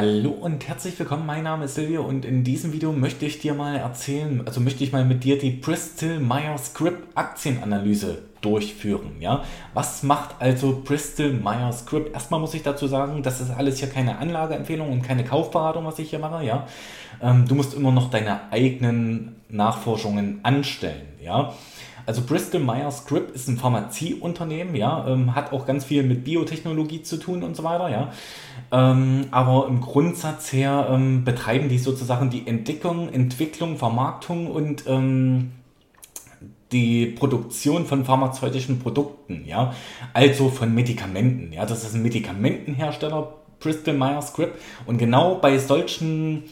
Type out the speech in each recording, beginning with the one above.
Hallo und herzlich willkommen, mein Name ist Silvio und in diesem Video möchte ich dir mal erzählen, also möchte ich mal mit dir die Bristol Myers Squibb Aktienanalyse durchführen, ja. Was macht also Bristol Myers Squibb? Erstmal muss ich dazu sagen, das ist alles hier keine Anlageempfehlung und keine Kaufberatung, was ich hier mache, ja. Ähm, du musst immer noch deine eigenen Nachforschungen anstellen, ja. Also Bristol Myers Squibb ist ein Pharmazieunternehmen, ja, ähm, hat auch ganz viel mit Biotechnologie zu tun und so weiter, ja. Ähm, aber im Grundsatz her ähm, betreiben die sozusagen die Entdeckung, Entwicklung, Vermarktung und ähm, die Produktion von pharmazeutischen Produkten, ja, also von Medikamenten, ja, das ist ein Medikamentenhersteller, Bristol Myers Squibb. Und genau bei solchen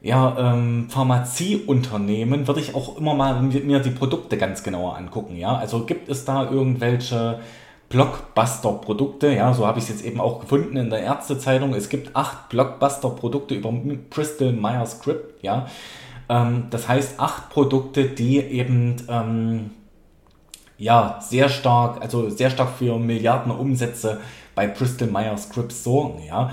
ja, ähm, Pharmazieunternehmen würde ich auch immer mal mir die Produkte ganz genauer angucken. Ja, also gibt es da irgendwelche Blockbuster-Produkte? Ja, so habe ich es jetzt eben auch gefunden in der Ärztezeitung. Es gibt acht Blockbuster-Produkte über Bristol Myers Squibb. Ja, ähm, das heißt acht Produkte, die eben ähm, ja sehr stark, also sehr stark für Milliarden Umsätze bei Bristol Myers Squibb sorgen. Ja.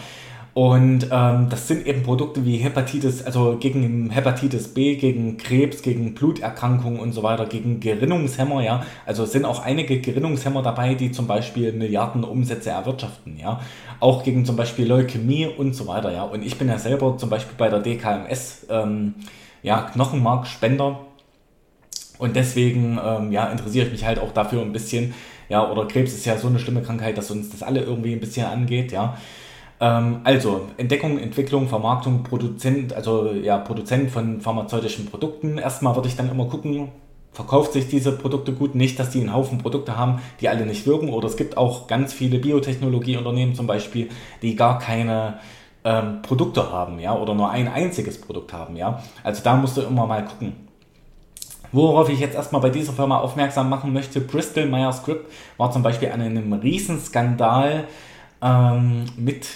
Und ähm, das sind eben Produkte wie Hepatitis, also gegen Hepatitis B, gegen Krebs, gegen Bluterkrankungen und so weiter, gegen Gerinnungshemmer, ja. Also es sind auch einige Gerinnungshemmer dabei, die zum Beispiel Milliarden Umsätze erwirtschaften, ja. Auch gegen zum Beispiel Leukämie und so weiter, ja. Und ich bin ja selber zum Beispiel bei der DKMS, ähm, ja, Knochenmarkspender. Und deswegen, ähm, ja, interessiere ich mich halt auch dafür ein bisschen, ja, oder Krebs ist ja so eine schlimme Krankheit, dass uns das alle irgendwie ein bisschen angeht, ja. Ähm, also Entdeckung, Entwicklung, Vermarktung, Produzent, also ja, Produzent von pharmazeutischen Produkten. Erstmal würde ich dann immer gucken, verkauft sich diese Produkte gut, nicht, dass die einen Haufen Produkte haben, die alle nicht wirken. Oder es gibt auch ganz viele Biotechnologieunternehmen zum Beispiel, die gar keine ähm, Produkte haben, ja, oder nur ein einziges Produkt haben, ja. Also da musst du immer mal gucken. Worauf ich jetzt erstmal bei dieser Firma aufmerksam machen möchte, Bristol Myers Squibb war zum Beispiel an einem Riesenskandal ähm, mit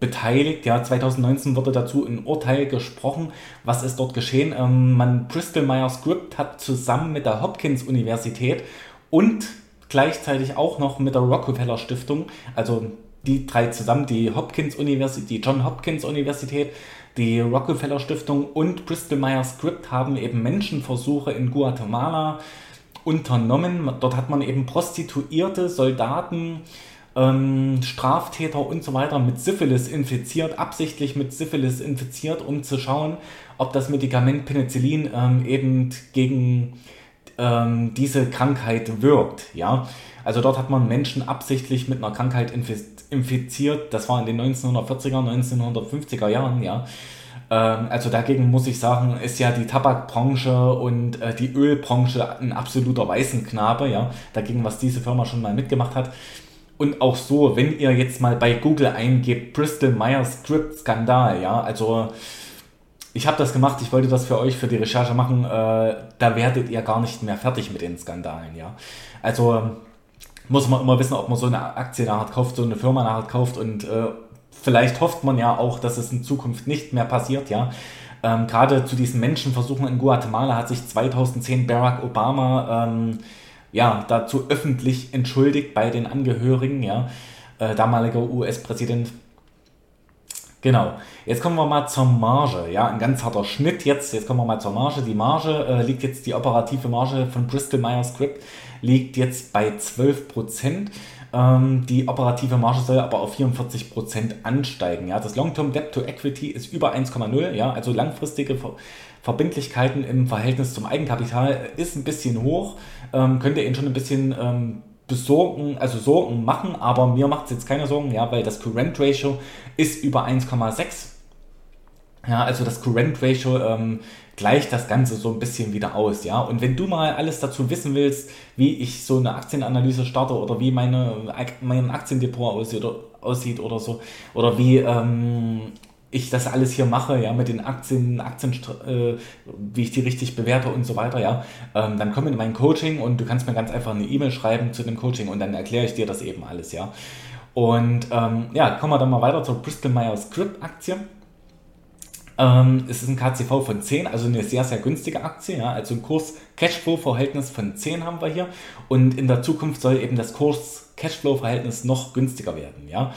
beteiligt. Ja, 2019 wurde dazu ein Urteil gesprochen. Was ist dort geschehen? Ähm, man, Bristol Myers Squibb hat zusammen mit der Hopkins Universität und gleichzeitig auch noch mit der Rockefeller Stiftung, also die drei zusammen, die Hopkins Universität, die John Hopkins Universität, die Rockefeller Stiftung und Bristol Myers Squibb haben eben Menschenversuche in Guatemala unternommen. Dort hat man eben Prostituierte, Soldaten, ähm, Straftäter und so weiter mit Syphilis infiziert, absichtlich mit Syphilis infiziert, um zu schauen, ob das Medikament Penicillin ähm, eben gegen ähm, diese Krankheit wirkt. Ja? Also dort hat man Menschen absichtlich mit einer Krankheit infiziert. Das war in den 1940er, 1950er Jahren. Ja? Ähm, also dagegen muss ich sagen, ist ja die Tabakbranche und äh, die Ölbranche ein absoluter Weißenknabe, ja, dagegen, was diese Firma schon mal mitgemacht hat. Und auch so, wenn ihr jetzt mal bei Google eingebt, Bristol Myers Script Skandal, ja, also ich habe das gemacht, ich wollte das für euch für die Recherche machen, äh, da werdet ihr gar nicht mehr fertig mit den Skandalen, ja. Also muss man immer wissen, ob man so eine Aktie nachher kauft, so eine Firma nachher kauft und äh, vielleicht hofft man ja auch, dass es in Zukunft nicht mehr passiert, ja. Ähm, Gerade zu diesen Menschenversuchen in Guatemala hat sich 2010 Barack Obama ähm, ja, dazu öffentlich entschuldigt bei den Angehörigen, ja, äh, damaliger US-Präsident. Genau, jetzt kommen wir mal zur Marge, ja, ein ganz harter Schnitt jetzt, jetzt kommen wir mal zur Marge. Die Marge äh, liegt jetzt, die operative Marge von Bristol Myers Squibb liegt jetzt bei 12%. Ähm, die operative Marge soll aber auf 44% ansteigen. Ja. Das Long-Term Debt to Equity ist über 1,0, ja, also langfristige Ver Verbindlichkeiten im Verhältnis zum Eigenkapital ist ein bisschen hoch. Ähm, könnt ihr ihn schon ein bisschen ähm, besorgen, also Sorgen machen, aber mir macht es jetzt keine Sorgen, ja, weil das Current Ratio ist über 1,6. Ja, also das Current Ratio ähm, gleicht das Ganze so ein bisschen wieder aus, ja. Und wenn du mal alles dazu wissen willst, wie ich so eine Aktienanalyse starte oder wie meine, mein Aktiendepot aussieht oder, aussieht oder so, oder wie ähm, ich das alles hier mache, ja, mit den Aktien, Aktien, äh, wie ich die richtig bewerte und so weiter, ja, ähm, dann komm in mein Coaching und du kannst mir ganz einfach eine E-Mail schreiben zu dem Coaching und dann erkläre ich dir das eben alles, ja. Und ähm, ja, kommen wir dann mal weiter zur Bristol Myers Squibb Aktie. Ähm, es ist ein KCV von 10, also eine sehr, sehr günstige Aktie. Ja? Also ein Kurs-Cashflow-Verhältnis von 10 haben wir hier. Und in der Zukunft soll eben das Kurs-Cashflow-Verhältnis noch günstiger werden. Ja?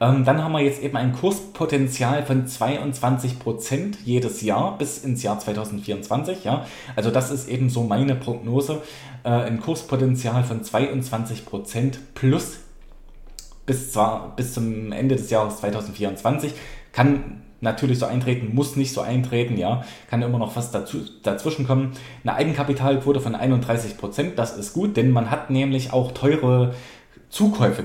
Ähm, dann haben wir jetzt eben ein Kurspotenzial von 22% jedes Jahr bis ins Jahr 2024. Ja? Also das ist eben so meine Prognose. Äh, ein Kurspotenzial von 22% plus bis, zwar, bis zum Ende des Jahres 2024. Kann natürlich so eintreten, muss nicht so eintreten, ja, kann immer noch was dazu, dazwischen kommen. Eine Eigenkapitalquote von 31 Prozent, das ist gut, denn man hat nämlich auch teure Zukäufe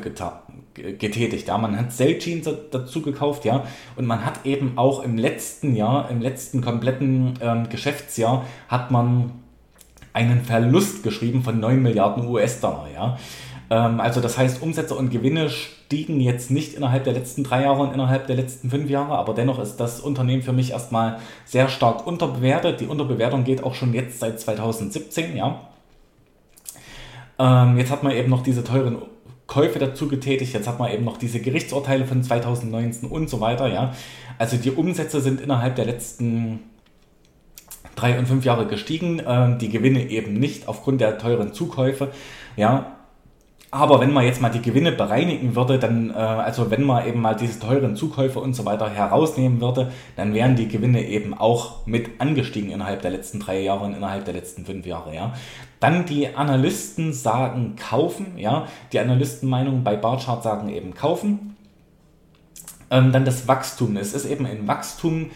getätigt, ja, man hat Celljeans dazu gekauft, ja, und man hat eben auch im letzten Jahr, im letzten kompletten ähm, Geschäftsjahr, hat man einen Verlust geschrieben von 9 Milliarden US-Dollar, ja. Ähm, also das heißt, Umsätze und Gewinne stiegen jetzt nicht innerhalb der letzten drei Jahre und innerhalb der letzten fünf Jahre, aber dennoch ist das Unternehmen für mich erstmal sehr stark unterbewertet. Die Unterbewertung geht auch schon jetzt seit 2017, ja. Ähm, jetzt hat man eben noch diese teuren Käufe dazu getätigt, jetzt hat man eben noch diese Gerichtsurteile von 2019 und so weiter, ja. Also die Umsätze sind innerhalb der letzten drei und fünf Jahre gestiegen, äh, die Gewinne eben nicht aufgrund der teuren Zukäufe, ja. Aber wenn man jetzt mal die Gewinne bereinigen würde, dann, äh, also wenn man eben mal diese teuren Zukäufe und so weiter herausnehmen würde, dann wären die Gewinne eben auch mit angestiegen innerhalb der letzten drei Jahre und innerhalb der letzten fünf Jahre, ja. Dann die Analysten sagen kaufen, ja. Die Analystenmeinungen bei Barchart sagen eben kaufen. Ähm, dann das Wachstum. Es ist eben ein Wachstum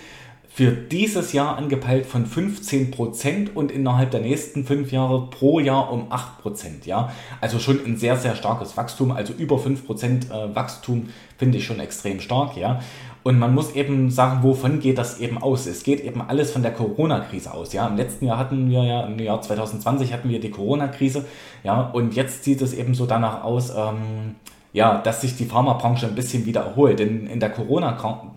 für dieses Jahr angepeilt von 15% und innerhalb der nächsten fünf Jahre pro Jahr um 8%. Ja? Also schon ein sehr, sehr starkes Wachstum. Also über 5% äh, Wachstum finde ich schon extrem stark. Ja? Und man muss eben sagen, wovon geht das eben aus? Es geht eben alles von der Corona-Krise aus. Ja, im letzten Jahr hatten wir ja, im Jahr 2020 hatten wir die Corona-Krise. Ja, und jetzt sieht es eben so danach aus, ähm, ja, dass sich die Pharmabranche ein bisschen wieder erholt. Denn in der Corona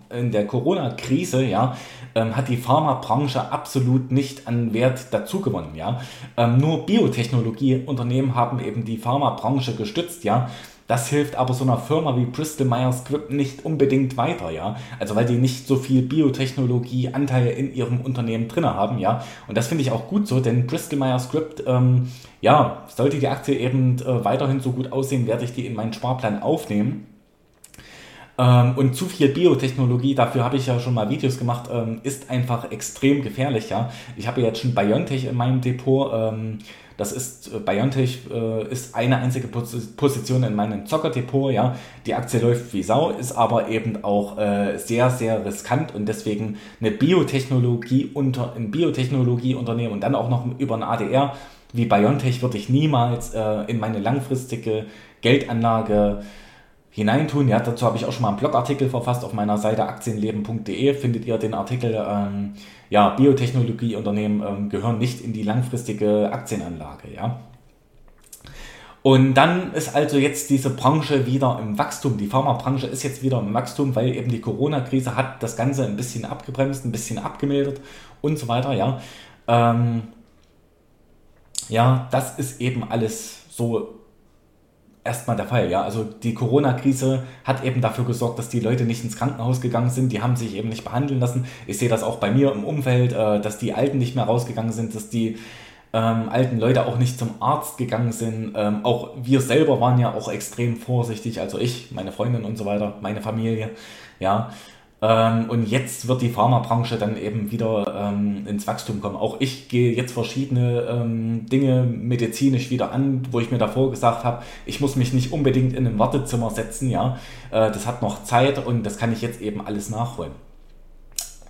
in der Corona-Krise ja, ähm, hat die Pharmabranche absolut nicht an Wert dazugewonnen. Ja. Ähm, nur Biotechnologieunternehmen haben eben die Pharmabranche gestützt. Ja. Das hilft aber so einer Firma wie Bristol Myers Squibb nicht unbedingt weiter, ja. Also weil die nicht so viel Biotechnologie-Anteile in ihrem Unternehmen drin haben, ja. Und das finde ich auch gut so, denn Bristol Myers Squibb, ähm, ja, sollte die Aktie eben äh, weiterhin so gut aussehen, werde ich die in meinen Sparplan aufnehmen. Ähm, und zu viel Biotechnologie, dafür habe ich ja schon mal Videos gemacht, ähm, ist einfach extrem gefährlich. Ja? Ich habe jetzt schon BioNTech in meinem Depot. Ähm, das ist äh, BioNTech äh, ist eine einzige Position in meinem Zockerdepot. Ja? Die Aktie läuft wie Sau, ist aber eben auch äh, sehr, sehr riskant und deswegen eine Biotechnologie unter ein Biotechnologieunternehmen und dann auch noch über ein ADR wie BioNTech würde ich niemals äh, in meine langfristige Geldanlage hineintun. Ja, dazu habe ich auch schon mal einen Blogartikel verfasst auf meiner Seite aktienleben.de. Findet ihr den Artikel, ähm, ja, Biotechnologieunternehmen ähm, gehören nicht in die langfristige Aktienanlage. Ja. Und dann ist also jetzt diese Branche wieder im Wachstum. Die Pharmabranche ist jetzt wieder im Wachstum, weil eben die Corona-Krise hat das Ganze ein bisschen abgebremst, ein bisschen abgemildert und so weiter. Ja, ähm, ja das ist eben alles so erstmal der Fall. Ja, also die Corona-Krise hat eben dafür gesorgt, dass die Leute nicht ins Krankenhaus gegangen sind. Die haben sich eben nicht behandeln lassen. Ich sehe das auch bei mir im Umfeld, äh, dass die Alten nicht mehr rausgegangen sind, dass die ähm, alten Leute auch nicht zum Arzt gegangen sind. Ähm, auch wir selber waren ja auch extrem vorsichtig. Also ich, meine Freundin und so weiter, meine Familie. Ja, ähm, und jetzt wird die Pharmabranche dann eben wieder ähm, ins Wachstum kommen. Auch ich gehe jetzt verschiedene ähm, Dinge medizinisch wieder an, wo ich mir davor gesagt habe, ich muss mich nicht unbedingt in ein Wartezimmer setzen, ja. Äh, das hat noch Zeit und das kann ich jetzt eben alles nachholen.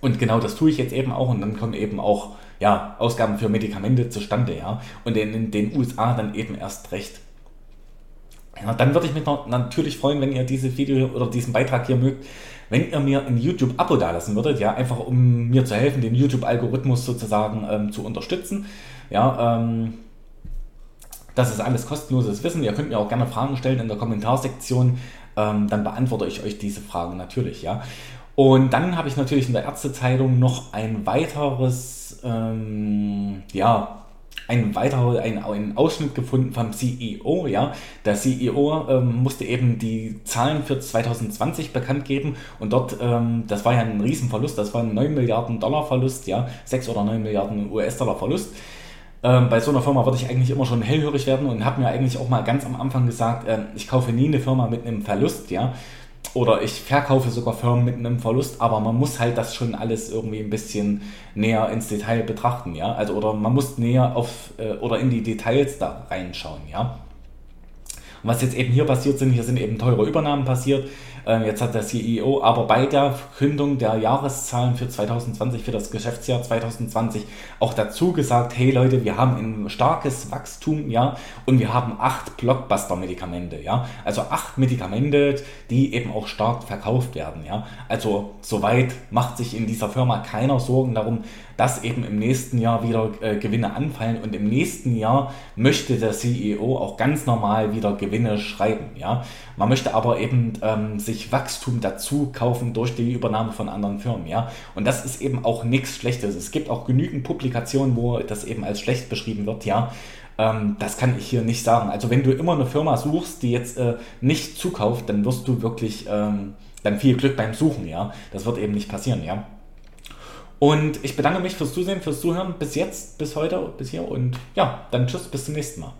Und genau das tue ich jetzt eben auch und dann kommen eben auch ja, Ausgaben für Medikamente zustande, ja. Und in, in den USA dann eben erst recht. Ja, dann würde ich mich natürlich freuen, wenn ihr dieses Video oder diesen Beitrag hier mögt, wenn ihr mir ein YouTube-Abo dalassen würdet, ja, einfach um mir zu helfen, den YouTube-Algorithmus sozusagen ähm, zu unterstützen. Ja, ähm, das ist alles kostenloses Wissen. Ihr könnt mir auch gerne Fragen stellen in der Kommentarsektion. Ähm, dann beantworte ich euch diese Fragen natürlich, ja. Und dann habe ich natürlich in der Ärztezeitung noch ein weiteres, ähm, ja, ein weiterer ein, ein Ausschnitt gefunden vom CEO. Ja, der CEO ähm, musste eben die Zahlen für 2020 bekannt geben und dort, ähm, das war ja ein Riesenverlust, das war ein 9 Milliarden Dollar Verlust, ja, 6 oder 9 Milliarden US-Dollar Verlust. Ähm, bei so einer Firma würde ich eigentlich immer schon hellhörig werden und habe mir eigentlich auch mal ganz am Anfang gesagt, äh, ich kaufe nie eine Firma mit einem Verlust, ja, oder ich verkaufe sogar Firmen mit einem Verlust, aber man muss halt das schon alles irgendwie ein bisschen näher ins Detail betrachten, ja. Also oder man muss näher auf äh, oder in die Details da reinschauen, ja. Und was jetzt eben hier passiert sind, hier sind eben teure Übernahmen passiert. Ähm, jetzt hat der CEO aber bei der Verkündung der Jahreszahlen für 2020, für das Geschäftsjahr 2020 auch dazu gesagt, hey Leute, wir haben ein starkes Wachstum, ja, und wir haben acht Blockbuster-Medikamente, ja. Also acht Medikamente, die eben auch stark verkauft werden, ja. Also soweit macht sich in dieser Firma keiner Sorgen darum, dass eben im nächsten Jahr wieder äh, Gewinne anfallen und im nächsten Jahr möchte der CEO auch ganz normal wieder Gewinne schreiben, ja. Man möchte aber eben ähm, sich sich Wachstum dazu kaufen durch die Übernahme von anderen Firmen, ja. Und das ist eben auch nichts Schlechtes. Es gibt auch genügend Publikationen, wo das eben als schlecht beschrieben wird, ja. Ähm, das kann ich hier nicht sagen. Also wenn du immer eine Firma suchst, die jetzt äh, nicht zukauft, dann wirst du wirklich ähm, dann viel Glück beim Suchen, ja. Das wird eben nicht passieren, ja. Und ich bedanke mich fürs Zusehen, fürs Zuhören bis jetzt, bis heute, bis hier und ja, dann tschüss, bis zum nächsten Mal.